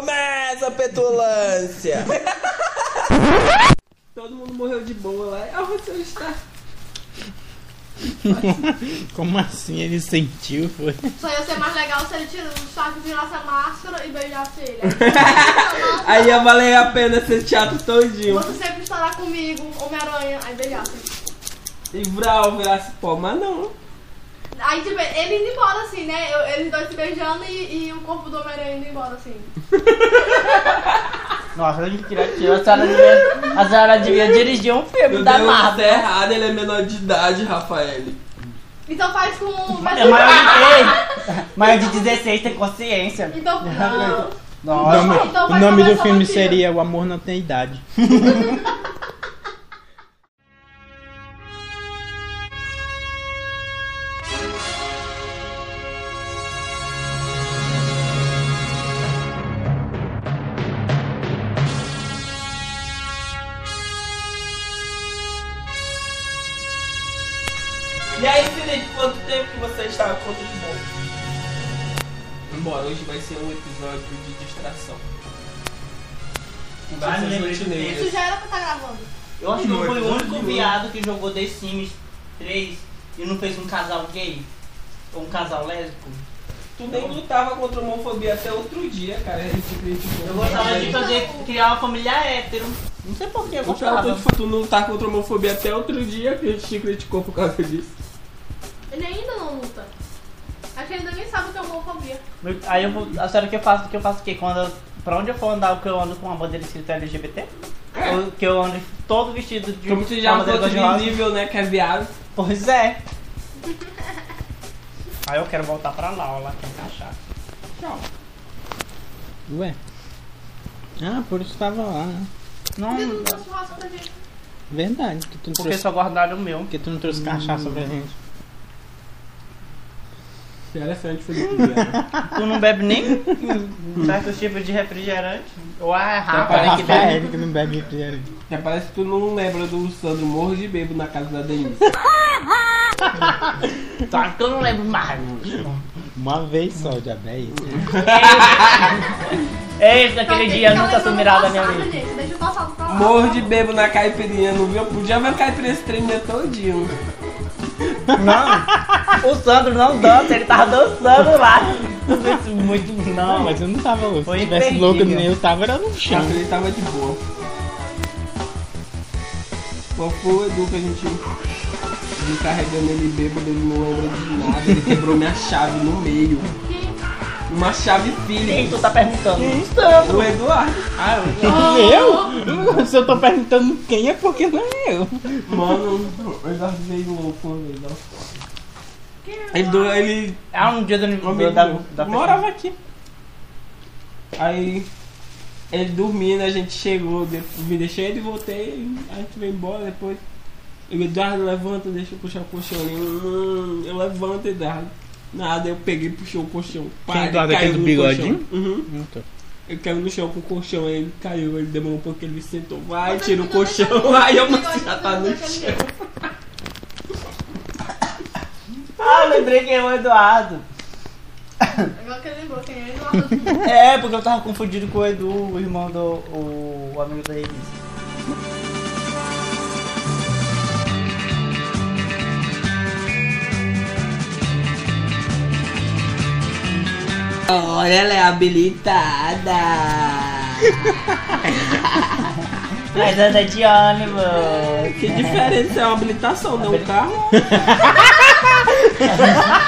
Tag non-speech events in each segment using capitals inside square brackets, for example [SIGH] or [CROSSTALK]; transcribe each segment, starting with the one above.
Começa a petulância! [LAUGHS] Todo mundo morreu de boa lá. Ah, você está. Como assim ele sentiu? Foi? Só ia ser mais legal se ele tirasse o saco, tirasse a máscara e beijasse ele. [LAUGHS] Aí ia valer a pena esse teatro todinho. Você sempre estará comigo, Homem-Aranha, aí beijasse. E Vral virasse pó, mas não. Aí, tipo, ele indo embora assim, né? Eu- Eles dois se beijando e, e o corpo do Homem-Aranha indo embora assim. [LAUGHS] Nossa, mentira, tia. A senhora devia, a senhora devia dirigir um filme Meu da Deus, é Marvel. errado, ele é menor de idade, Rafael. Então faz com. Vai É maior de quê? Maior de 16 tem consciência. Então, não. O Nossa. nome, então o nome do filme seria O Amor Não Tem Idade. [LAUGHS] episódio de distração. Me lembrei Isso já era pra estar gravando. Eu acho que eu fui o único viado que jogou The Sims 3 e não fez um casal gay. Ou um casal lésbico. Tu nem lutava contra a homofobia até outro dia, cara. Eu gostava de fazer, criar uma família hétero. Não sei por que eu gostava. tu, tu não tá contra a homofobia até outro dia que a gente te criticou por causa disso. Ele ainda não luta. Acho que ele ainda nem sabe o que é homofobia. Aí eu vou. A senhora que eu faço, que eu faço o quê? Quando eu, pra onde eu for andar, o que eu ando com uma bandeira escrita LGBT? Ou que eu ando todo vestido de Como tu já é um cor-de-rosa? nível, né, que é viado. Pois é. [LAUGHS] Aí eu quero voltar pra lá, ó, lá que encaixar. Tchau. Ué? Ah, por isso tava lá, né? Não? Verdade, que tu não porque trouxe, só guardaram o meu. que tu não trouxe cachaça pra gente. Interessante, Felipe. [LAUGHS] Vieira. Tu não bebe nem certos tipos de refrigerante? Ou é É Rafa, pra né, que Rafael bebe? que não bebe refrigerante. Já parece que tu não lembra do Sandro Morro de Bebo na casa da Denise. Só que eu não lembro mais. Uma vez só, diabo, é isso. Esse daquele Então, dia nunca sumirá da minha passado, vida. Deixa. Morro de Bebo na caipirinha, não viu? Podia ver a caipirinha se tremer todinho. Não, o Sandro não dança, ele tava dançando lá. Muito, Não, mas eu não tava louco. Foi Se tivesse imperdível. louco nem eu tava, era no chão. Ele tava de boa. Qual foi o Edu que a gente viu carregando ele bêbado, ele não lembra de nada, ele quebrou minha chave no meio. Uma chave Quem Phillips. tu tá perguntando? Sandro. O Eduardo. Ah, eu... [LAUGHS] Eu? Se eu tô perguntando quem é porque não é eu. Mano, o Eduardo veio louco uma vez. Ele, do- ele Ah, um dia do aniversário da, meu. da morava aqui. Aí ele dormindo, a gente chegou, depois, me deixei ele e voltei, a gente veio embora depois. Eu, Eduardo, levanta, deixa eu puxar o colchão ali. Hum, eu levanto, Eduardo. Nada, eu peguei e puxei o colchão. Pá, Quem, caiu aquele do no bigodinho? Uhum. Ele caiu no chão com o colchão, aí ele caiu, ele demorou um pouco, ele sentou, vai, Você tira o colchão, aí eu mas já tá no chão. Ah, eu lembrei quem é o Eduardo. Agora que ele lembrou quem é Eduardo. É, porque eu tava confundido com o Edu, o irmão do. o, o amigo da Elise. Olha, ela é habilitada. [LAUGHS] Mas anda de ônibus. Que diferença é uma habilitação, não um carro? [LAUGHS]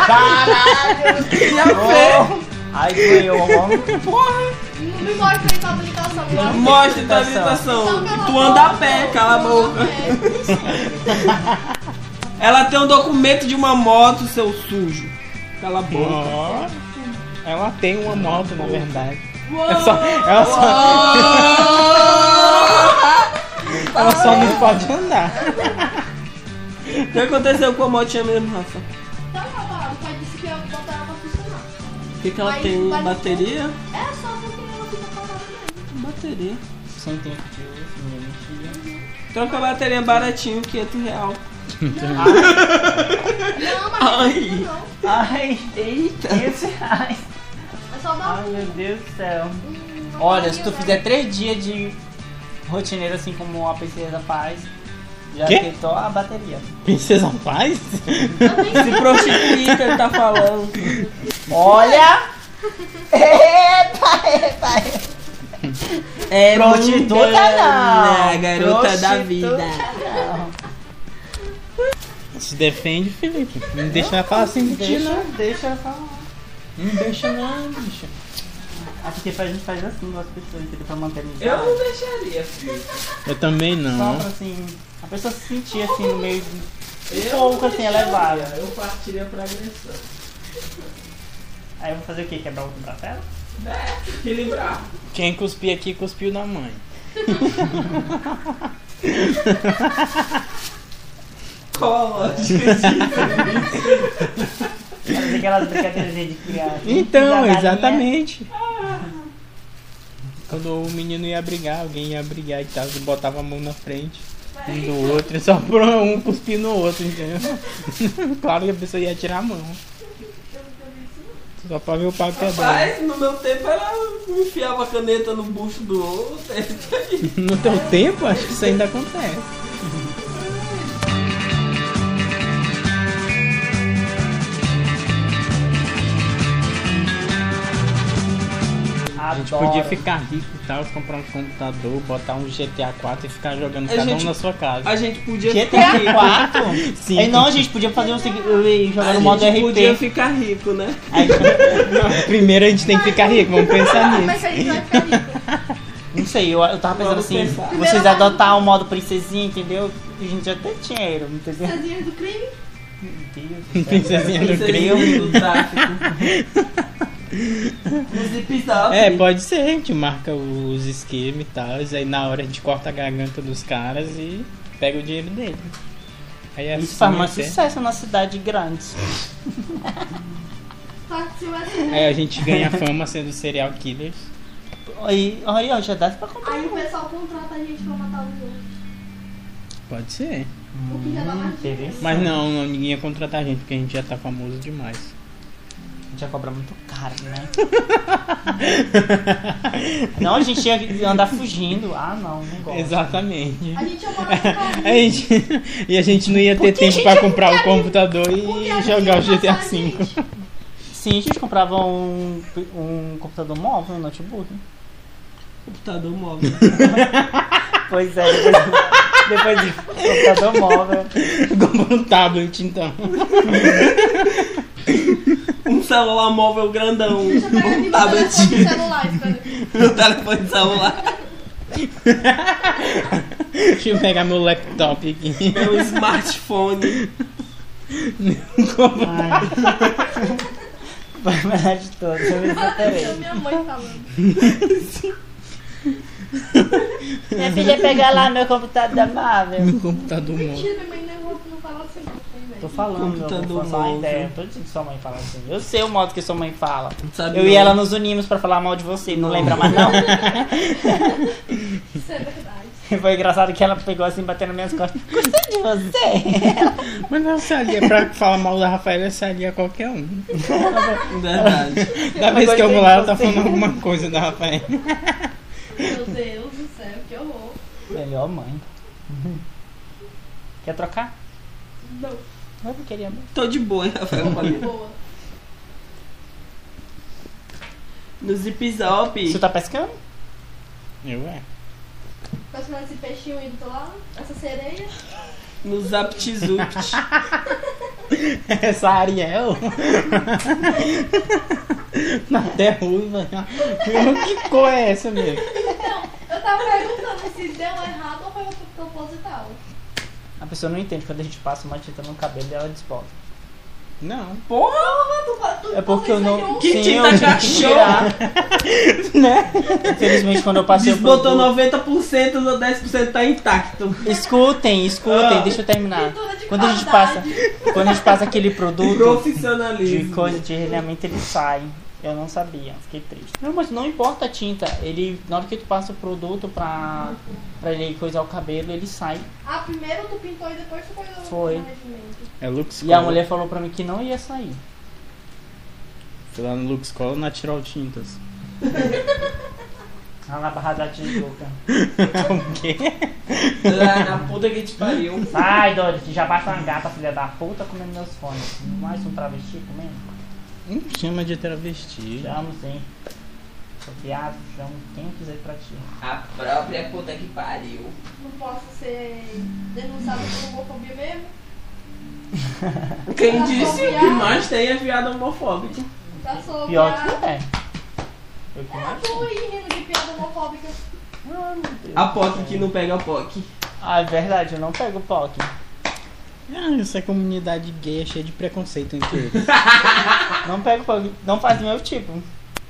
Caralho! E a fé? Ai, ganhou, vamos. Porra! Me mostra aí tua habilitação. me mostra. Mostra tua Habilitação. Tu anda a pé, cala a boca. É. Ela tem um documento de uma moto, seu sujo. Cala a boca. Ela tem uma moto, na verdade. É só, ela, só, ela só não pode andar. O que aconteceu com a motinha mesmo, Rafa? Tá lá parado, o pai disse que ia botar ela pra funcionar. O que, que ela Mas tem? Bateria? É só porque ela fica parada mesmo. Bateria. Tempo de mentira. Troca a bateria baratinho, 500 real. Não, [LAUGHS] mas Ai. não. Ai, Eita. isso. Ai, É só ai, meu Deus do céu. um- Olha, se tu fizer três dias de rotineiro assim como a princesa faz, já Quê? quitou a bateria. Princesa Paz? Se prostituir que ele tá falando. [LAUGHS] Olha! Eita, eita! É Prostituta não! garota da Prostituta vida. não. Se defende, Felipe. Não deixa ela falar assim de ti, não. deixa eu falar. Não deixa não, bicho. Aqui que a gente faz assim com as pessoas, entendeu? Pra manter a amizade. Eu não deixaria, filho. Eu também Só não. pra assim, a pessoa se sentir assim no meio de um Eu pouco não assim deixaria, elevada. Eu partiria pra agressão. Aí eu vou fazer o quê? Quebrar o braço dela? É, equilibrar. Quem cuspir aqui, cuspiu na mãe. [LAUGHS] Cola. [LAUGHS] Fazer aquelas brincadeiras de criança. Então, exatamente. Quando o menino ia brigar, alguém ia brigar e tal, botava a mão na frente um do outro, só pra um cuspir no outro, entendeu? [LAUGHS] claro que a pessoa ia tirar a mão. Só pra ver o pau quebrar. Rapaz, no meu tempo ela enfiava a caneta no bucho do outro. [LAUGHS] é. No teu tempo, acho que isso ainda acontece. A gente Adoro. podia ficar rico e tal, comprar um computador, botar um GTA 4 e ficar jogando A cada gente- um na sua casa. A gente podia GTA 4? [LAUGHS] Sim. Aí não, a gente podia fazer o seguinte, jogar A no modo gente podia RP. ficar rico, né? Aí, [LAUGHS] Primeiro a gente tem que ficar rico, vamos pensar é nisso. que a gente vai ficar rico? [LAUGHS] não sei, eu, eu tava pensando Vamos assim, pensar. vocês adotar o modo princesinha, entendeu? A gente já tem dinheiro, entendeu? Cezinhas do crime? Meu Deus. Princesinha do Princesinha crime. do tráfico. No zip zap. É, pode ser, a gente marca os esquemas e tal, aí na hora a gente corta a garganta dos caras e pega o dinheiro dele. Aí Isso assim faz mais até- sucesso na cidade grande. Aí [LAUGHS] a gente ganha fama sendo serial killers. Aí, aí ó, já dá pra comprar. Aí o pessoal contrata a gente pra matar os outros. Pode ser. Interessante. Mas não, não, ninguém ia contratar a gente, porque a gente já tá famoso demais. Gente ia cobrar muito caro, né? [LAUGHS] não, a gente ia andar fugindo. Ah, não, não gosto. Exatamente. A gente ia morar no carrinho. [LAUGHS] A gente, e a gente não ia ter Porque tempo pra comprar o computador e jogar o GTA V. Sim, a gente comprava um, um computador móvel, um notebook. Computador móvel. [LAUGHS] Pois é, depois, depois de computador móvel. Comprou um tablet então. Um celular móvel grandão. Aqui Um meu tablet. telefone celular, espera. Meu telefone celular. Deixa eu pegar meu laptop aqui. Meu smartphone. Ai. Foi a melhor de Pareceu superei. minha mãe falando. [LAUGHS] Minha filha pegar lá meu computador da Marvel. Meu computador móvel. Mentira, minha mãe não, não fala assim não. tem, velho. Tô falando, eu Computador vou falar ideia. Tô dizendo que sua mãe fala assim. Eu sei o modo que sua mãe fala. Sabe Eu não? e ela nos unimos pra falar mal de você, não lembra mais não? [LAUGHS] Isso é verdade. Foi engraçado que ela pegou assim, batendo nas minhas costas. Gostei de você. [LAUGHS] Mas não se alia pra falar mal da Rafaela, se alia a qualquer um. Verdade. Da Eu vez que eu vou lá, ela tá falando alguma coisa da Rafaela. Meu Deus do céu, que horror. Melhor mãe. Quer trocar? Não, Eu não queria mesmo. Tô de boa, hein, Rafael? boa. No Zip Zop. Você tá pescando? Eu é. Personagem esse peixinho indo lá, essa sereia. No Zap Tzupt. [LAUGHS] Essa Ariel. Até ruiva. Que cor é essa mesmo? Então, eu tava perguntando se deu errado ou foi proposital. A pessoa não entende quando a gente passa uma tinta no cabelo e ela desbota. Não. Porra! Tu, tu, É porque eu não. Que Sim, tinta cachorro? tirar. [LAUGHS] Né? Infelizmente, quando eu passei o Desbotou produto- 90% ou 10% tá intacto. Escutem, escutem, Ah. deixa eu terminar. De Quando a gente passa, quando a gente passa aquele produto de Profissionalismo. coisa de realmente ele sai. Eu não sabia, fiquei triste. Não, mas não importa a tinta, ele na hora que tu passa o produto pra, pra ele coisar o cabelo, ele sai. Ah, primeiro tu pintou e depois tu coisou Foi. o regimento. É Lux E a mulher falou pra mim que não ia sair. Fui lá no Lux Cola Natural Tintas. [LAUGHS] Lá na Barra da Tijuca. [LAUGHS] O quê? Lá na puta que te pariu. Sai, doido, que já basta uma gata, filha da puta, comendo meus fones. Mais um travesti comendo? Não chama de travesti. Chamo sim. Sou viado, chamo quem quiser pra ti. A própria puta que pariu. Não posso ser denunciada por homofobia mesmo? [LAUGHS] Quem Já disse que mais tem é viado homofóbico. Já sou Pior viado. que é. Eu que Ah, mais tô aí rindo de piada homofóbica. Ah, meu Deus. A POC que não pega a POC. Ah, é verdade, eu não pego POC. Ah, essa comunidade gay é cheia de preconceito entre eles. [LAUGHS] Não pego POC. Não faz meu tipo.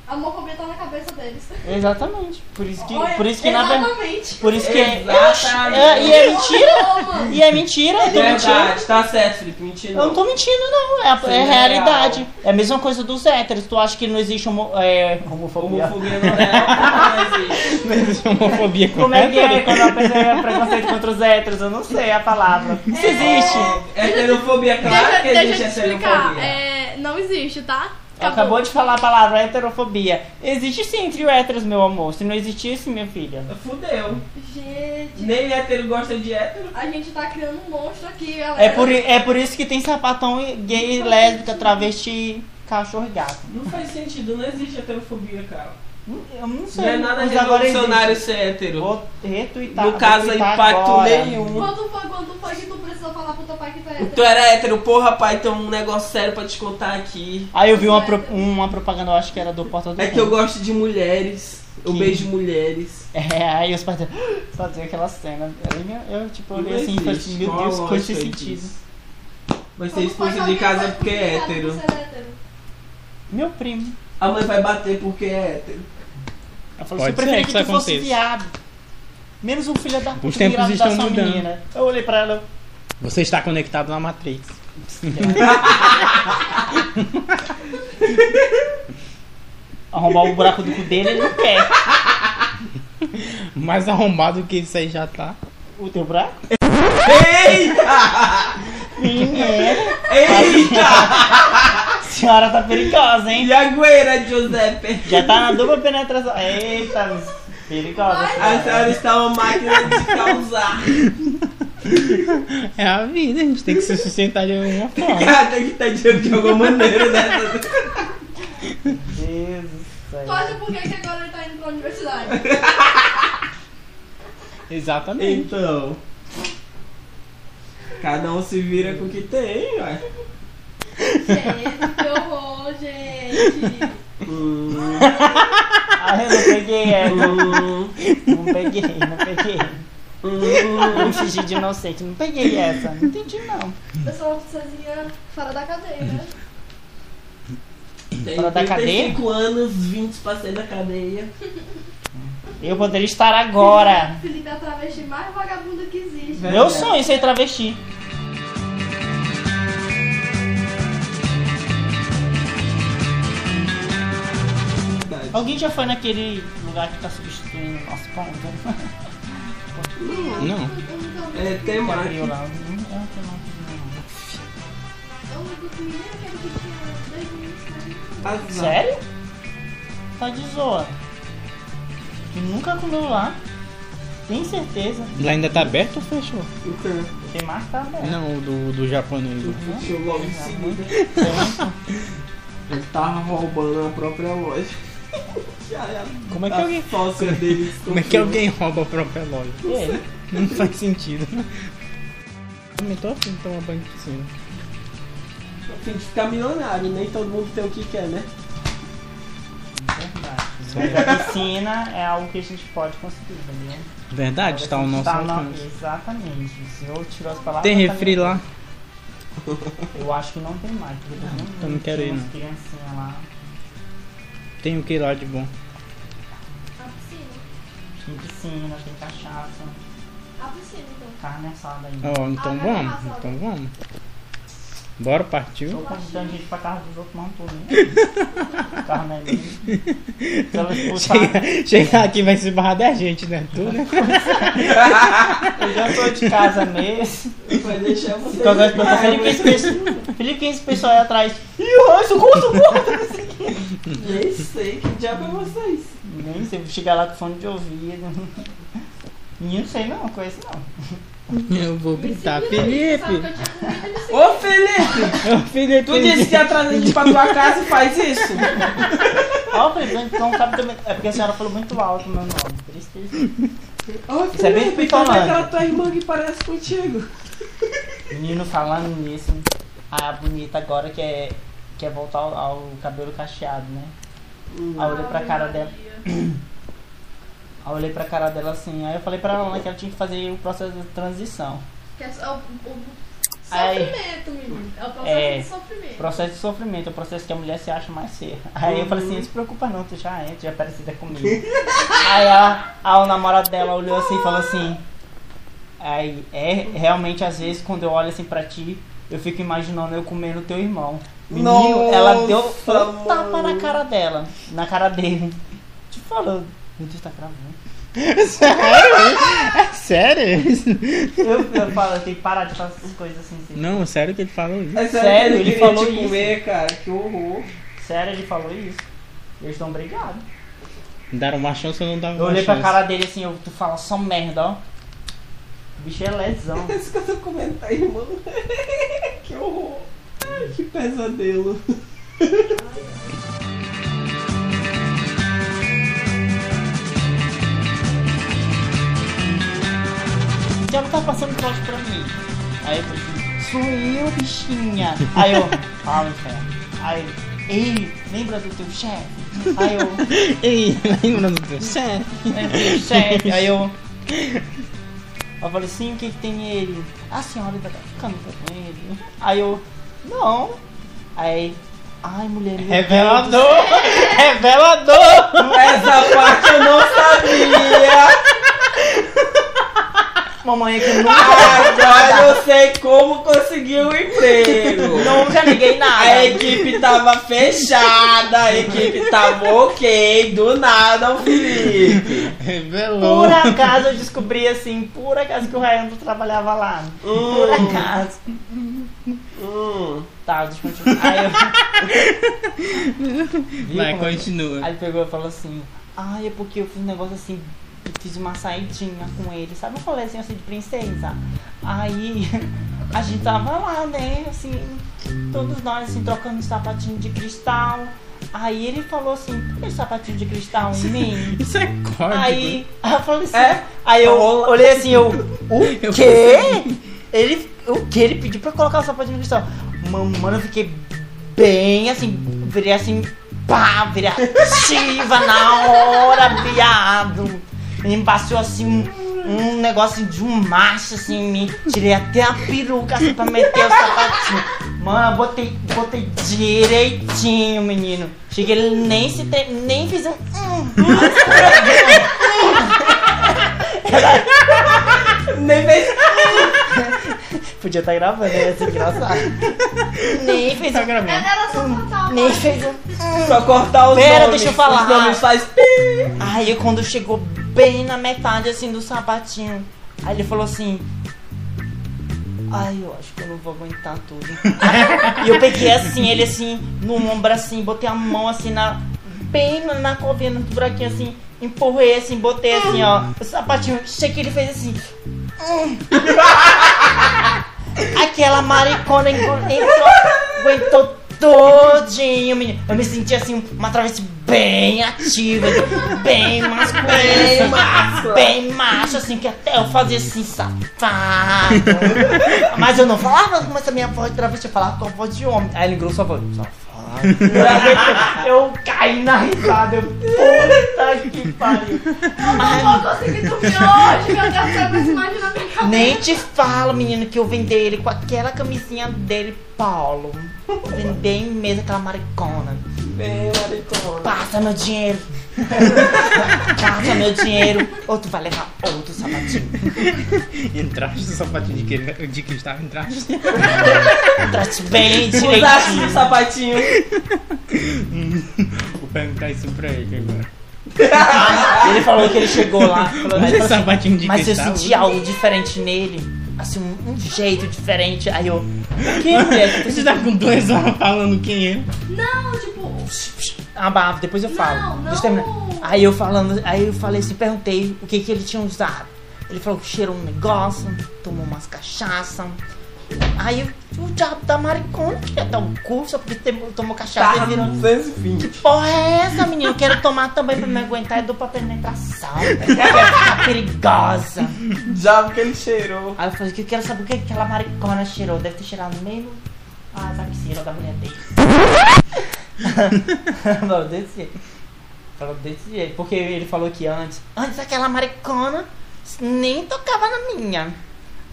A homofobia tá na cabeça deles. Exatamente. Por isso que, Olha, por isso que na verdade. Exatamente. Por isso que. Exatamente. É, e é mentira? E é mentira? Eu tô mentindo. Verdade, tá certo, Felipe. Mentira. Eu não tô mentindo, não. É, a- Isso é é realidade. real. É a mesma coisa dos héteros. Tu acha que não existe homo, é, homofobia? Homofobia não é. Não existe. Homofobia com Como é que é quando a pessoa é preconceito contra os héteros? Eu não sei a palavra. Isso existe. Heterofobia, claro Deixa, que existe heterofobia. É, não existe, tá? Acabou de falar a palavra heterofobia. Existe sim entre héteros, meu amor. Se não existisse, minha filha. Fudeu. Gente, Nem hétero gosta de hétero. a gente tá criando um monstro aqui, galera. É por, é por isso que tem sapatão gay, lésbica, travesti, cachorro e gato. Não faz sentido, não existe heterofobia, cara. Eu não sei. Não é nada mas revolucionário ser hétero. Vou retweetar. No caso, retweetar impacto agora. nenhum. Quando foi, quando foi que tu precisou falar pro teu pai que tu é hétero? Tu era hétero, porra, pai, tem um negócio sério pra te contar aqui. Aí eu vi uma, pro- uma propaganda, eu acho que era do Porta do É que eu gosto de mulheres. Eu Que- beijo mulheres. É, aí os pais faziam [GASPS] aquela cena. Eu, eu, tipo, olhei assim e falei assim, meu Deus, lógica quanto sentido. Vai ser expulso de casa porque é hétero? Meu primo. A mãe vai bater porque é hétero. Ela falou Pode assim, eu preferia que, que tu fosse viado. Menos um filho da puta Os tempos estão da sua mudando. menina. Eu olhei pra ela, Você está conectado na Matrix. [LAUGHS] arrombar o buraco do cu dele, ele não quer. Mais arrombado que isso aí já tá. O teu buraco? Eita! Menina, Eita! A senhora tá perigosa, hein? Jagueira, Giuseppe. Já tá na dupla penetração. Eita, perigosa. A senhora. está uma máquina de causar. É a vida, a gente tem que se sustentar de alguma forma. Tem que dinheiro de alguma maneira, né? Deus do Tu céu. acha por que que agora ele tá indo pra universidade? Exatamente. Então. Cada um se vira com o que tem, ué. Gente, que horror, gente. [LAUGHS] Hum, Ah, eu não peguei essa. hum, Não peguei, não peguei. hum. Fingir de inocente. Não peguei essa. Não entendi, não. Eu sou uma princesinha fora da cadeia, né? Fora da 35 anos, 20 pra sair da cadeia. [LAUGHS] Eu poderia estar agora. Felipe é a travesti mais vagabunda que existe. Meu sonho é ser travesti. Alguém já foi naquele lugar que tá substituindo o nosso ponto? Não. Eu não É temático. Não, não, não. Eu não consumi nem aquele que tinha desde o início. Azar. Sério? Tá de zoa. Tu nunca comeu lá? Tem certeza? Lá ainda tá aberto ou fechou? O quê? Tem mais tá aberto. Não, o do, do japonês. Fechou logo em seguida. Ele tava roubando a própria loja. Como é que a alguém. sócia dele Como é que alguém rouba a própria loja? Ele? Não faz sentido. Também tô afim de tomar banho de piscina. Tem que ficar milionário, nem todo mundo tem o que quer, né? Verdade. A piscina é algo que a gente pode conseguir, entendeu? Verdade, tá ao nosso Tá na-. Exatamente. Se eu tirar as palavras. Tem tá refri lá? Eu acho que não tem mais. Porque todo mundo então não quero tinha ir, umas não. criancinhas lá. Tem o que lá de bom? A piscina. Tem piscina, tem cachaça, A piscina, então. carne assada ainda. Ó, então Ah, vamos, vai, então vamos. Bora, partiu? Tô convidando gente pra casa dos outros, não tô nem. [LAUGHS] Carro não é minha. Se ela expulsar, Chega, chegar aqui vai se barrar da gente, né? Tu, né? eu já tô de casa mesmo. Vai deixar você. Agora, Felipe, quem é esse pessoal- Felipe, é esse pessoal aí atrás? Ih, ai, socorro, socorro! [LAUGHS] [LAUGHS] Nem sei que diabo é vocês. Nem sei, vou chegar lá com fone de ouvido. Não sei não, conheço não. Eu vou gritar, que Felipe! Ô Felipe! Ô, Felipe! Tu disse que ia trazer a gente pra tua casa e faz isso? Ó, o presidente não sabe também. É porque a senhora falou muito alto o meu nome. Por isso que Isso é bem Felipe, cadê pitolândia. aquela tua irmã que parece contigo? Menino falando nisso, a bonita agora quer, quer voltar ao, ao cabelo cacheado, né? Aí eu olhei pra cara dela. Aí eu olhei pra cara dela assim, aí eu falei pra ela né, que ela tinha que fazer o processo de transição. Que é só o, o Aí- sofrimento, menino. É o processo É. de sofrimento. Processo de sofrimento, é o processo que a mulher se acha mais feia. Aí eu falei assim, não se preocupa não, tu já é, tu já é parecida comigo. [LAUGHS] aí a, a, o namorado dela olhou assim e falou assim. Aí, é, realmente às vezes quando eu olho assim pra ti, eu fico imaginando eu comendo teu irmão. Menino, ela deu Nossa, um tapa mano. na cara dela, na cara dele. Te falando. Meu Deus, tá gravando. [LAUGHS] Sério? Sério? isso? Eu, eu falo, eu tenho que parar de fazer essas coisas assim. assim. Não, sério que ele falou isso? É Sério, sério, ele ele falou isso. comer, cara. Que horror. Sério, ele falou isso. Eles estão brigados. Daram uma chance ou não davam Eu olhei pra chance? cara dele assim, eu, tu fala só merda, ó. O bicho é lesão. [LAUGHS] Esse que eu tô comendo, tá, irmão? [LAUGHS] que horror. Ai, que pesadelo. Já não tá passando trote pra mim. Aí eu falei assim, sou eu, bichinha. Aí eu, fala, inferno. Aí, ei, lembra do teu chefe? Aí eu, [LAUGHS] Ei, lembra do teu chefe? lembra do teu chefe? Aí eu. Eu falei assim, o que que tem ele? A senhora ainda tá ficando com ele? Aí eu, não. Aí, ai mulher, Revelador! [LAUGHS] Revelador! Essa parte eu não sabia. Mamãe é que nunca. Agora eu sei como conseguir o emprego. Nunca liguei nada. A equipe tava fechada, a equipe tava ok, do nada o Felipe. Revelou! Por acaso eu descobri assim, por acaso que o Raimundo trabalhava lá. Por Hum, acaso. Hum. Tá, deixa eu continuar. Aí eu. [LAUGHS] Vai, eu- continua. Aí ele pegou e falou assim: Ai, é porque eu fiz um negócio assim, eu fiz uma saidinha com ele, sabe? Um rolezinho assim de princesa. Aí [LAUGHS] a gente tava lá, né? Assim, todos nós assim, trocando um sapatinho de cristal. Aí ele falou assim: por que esse sapatinho de cristal em mim? [LAUGHS] Isso é código. Aí, aí eu falei assim, É? aí eu olhei assim, eu, o Eu quê? Ele, o que? Ele pediu pra colocar o sapatinho de cristal. Mano, eu fiquei bem assim, virei assim, pá, virei ativa na hora, viado. Ele me passou assim um, um negócio de um macho assim mim. Tirei até a peruca assim pra meter o sapatinho. Mano, eu botei, botei direitinho, menino. Cheguei, nem se tre... nem fiz um. [LAUGHS] Nem fez. [LAUGHS] Podia estar gravando, ia ser engraçado. Nem fez Tá um. gravando. Era só cortar o Nem fez um. Só cortar os Pera, nomes. deixa eu falar. Os nomes faz pi. Aí quando chegou bem na metade assim do sapatinho, aí ele falou assim. Ai, eu acho que eu não vou aguentar tudo. e eu peguei assim, ele assim, no ombro assim, botei a mão assim na. Bem na, na covinha, no buraquinho assim, empurrei assim, botei assim, ó, o sapatinho, achei que ele fez assim. [LAUGHS] Aquela maricona entrou, aguentou todinho, menino. Eu me senti assim, uma travesti bem ativa, bem masculina, Bem massa. bem macho, assim, que até eu fazia assim, safado. Mas eu não falava com essa minha voz de travesti, eu falava com a voz de homem. Aí ele engrossou a voz, safado. [LAUGHS] Eu caí na risada, eu, puta que pariu. Eu não vou conseguir dormir hoje, meu Deus, eu começo a imaginar minha cabeça. Nem te falo, menino, que eu vendei ele com aquela camisinha dele, Paulo. Vendei mesmo aquela maricona. Bem, maricona. Passa meu dinheiro. Passa meu dinheiro. Ou tu vai levar outro sapatinho. Entraste no sapatinho de, que- de cristal, entraste. Trate bem Usaste o direitinho. sapatinho. Vou perguntar isso pra ele agora. Ele falou que ele chegou lá. Falou, Mas esse falou assim, Mas eu cristal. senti algo diferente nele. Assim, um, um jeito diferente. Aí eu. O que, mulher? Que tu Você tá com dois horas falando quem é? Não, tipo, abafo, depois eu falo. Não, não. Deixa eu terminar. Aí eu falando, aí eu falei assim, perguntei o que que ele tinha usado. Ele falou que cheirou um negócio, tomou umas cachaça. Aí o diabo da maricona queria dar um cu só porque tem- tomou cachaça Tava e virou. no 220. Porra é essa, menina? Eu quero tomar também pra me aguentar é dupla penetração. Eu quero ficar perigosa. Já que ele cheirou. Aí eu falei que eu quero saber o que aquela maricona cheirou. Deve ter cheirado meio. Ah, sabe que cheirou da mulher dele. [LAUGHS] Falou desse jeito. Falou desse jeito. Porque ele falou que antes. Antes aquela maricona nem tocava na minha.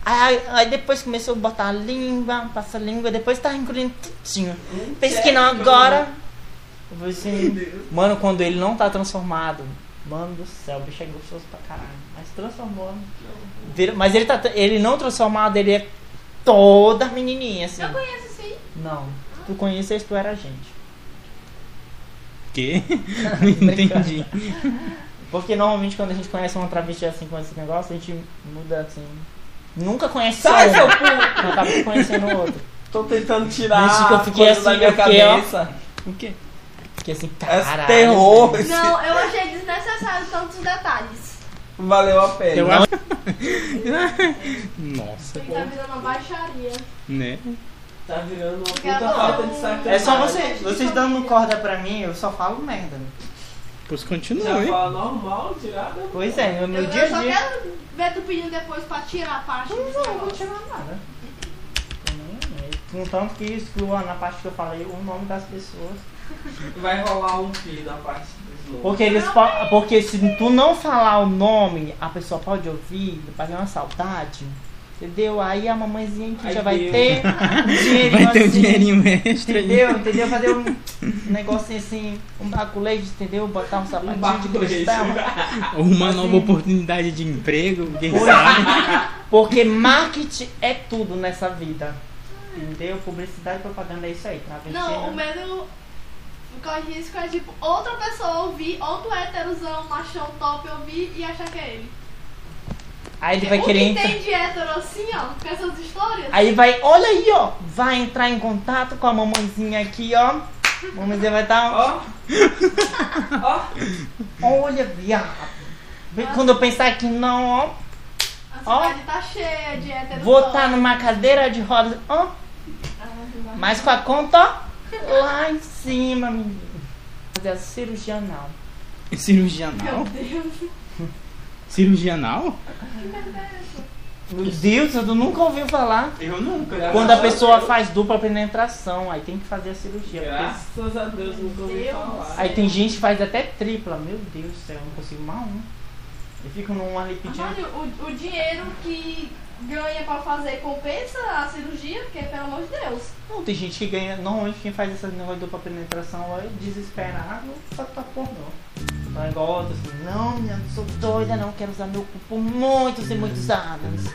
Aí, aí depois começou a botar a língua, passa a língua, depois tava engolindo tudinho. Pensa que não agora. Eu falei assim, mano, quando ele não tá transformado, mano do céu, o bicho é gostoso pra caralho. Mas transformou. Vira- mas ele tá. Ele não transformado, ele é toda menininha, assim. Eu conheço sim. Não. Tu conheces, tu era a gente. Quê? [LAUGHS] Não entendi. Porque normalmente quando a gente conhece uma travesti assim com esse negócio, a gente muda assim. Nunca conhece só Sai, seu uma. cu! Acaba conhecendo o outro. Tô tentando tirar Vixe, que eu fiquei coisa da assim, minha fiquei, ó. cabeça. O quê? Porque assim, É caralho. terror. esse- Não, eu achei desnecessário tantos detalhes. Valeu a pena. Eu acho. [LAUGHS] [LAUGHS] Nossa, Ele tá virando uma baixaria. né? Tá virando uma puta falta de sacanagem. É só você, vocês dando corda pra mim, eu só falo merda. Pois Já continue. fala normal, tirada. Pois é, no meu eu, dia eu a só dia. quero ver tu pedindo depois pra tirar a parte Não, desse não vou negócio. tirar nada. Eu nem- Contanto que exclua na parte que eu falei o nome das pessoas. Vai rolar um pi na parte dos loucos. Porque eles po- Porque se tu não falar o nome, a pessoa pode ouvir, vai ter uma saudade. Entendeu? Aí a mamãezinha que Ai, já vai Deus. ter um [LAUGHS] dinheirinho Vai ter um assim, dinheirinho extra aí. Entendeu? Entendeu? Fazer um negocinho assim, um baculejo, entendeu? Botar um sapatinho de baculejo. cristal. Ou uma Assim. nova oportunidade de emprego, quem sabe? Porque marketing é tudo nessa vida. Entendeu? Publicidade e propaganda é isso aí. Travesti, Não, o medo causa disso é tipo outra pessoa ouvir, outro héterozão, machão top ouvir e achar que é ele. Aí ele vai o querer que entrar. tem de hétero assim, ó, com essas histórias? Aí vai, olha aí, ó. Vai entrar em contato com a mamãezinha aqui, ó. A mamãezinha vai estar. Ó. Ó. Olha, viado. Quando eu pensar que não, ó. A cidade tá cheia de héteros. Vou estar numa cadeira de rodas, ó. Mas com a conta, ó. Lá em cima, menino. Fazer a cirurgia anal. Cirurgia Meu anal? Deus. Cirurgia anal? Meu Deus, tu nunca ouviu falar? Eu nunca. Quando a pessoa faz dupla penetração, aí tem que fazer a cirurgia. porque- Graças a Deus nunca ouvi Deus. falar. Aí tem gente que faz até tripla. Meu Deus do céu, eu não consigo mais um. Eu fico num ali pedindo. Mano, o, o dinheiro que ganha pra fazer compensa a cirurgia, porque pelo amor de Deus. Não, tem gente que ganha. Normalmente quem faz esse negócio de dupla penetração é desesperado pra tá pornô. Então é igual não, não sou doida, não quero usar meu por muitos e muitos anos.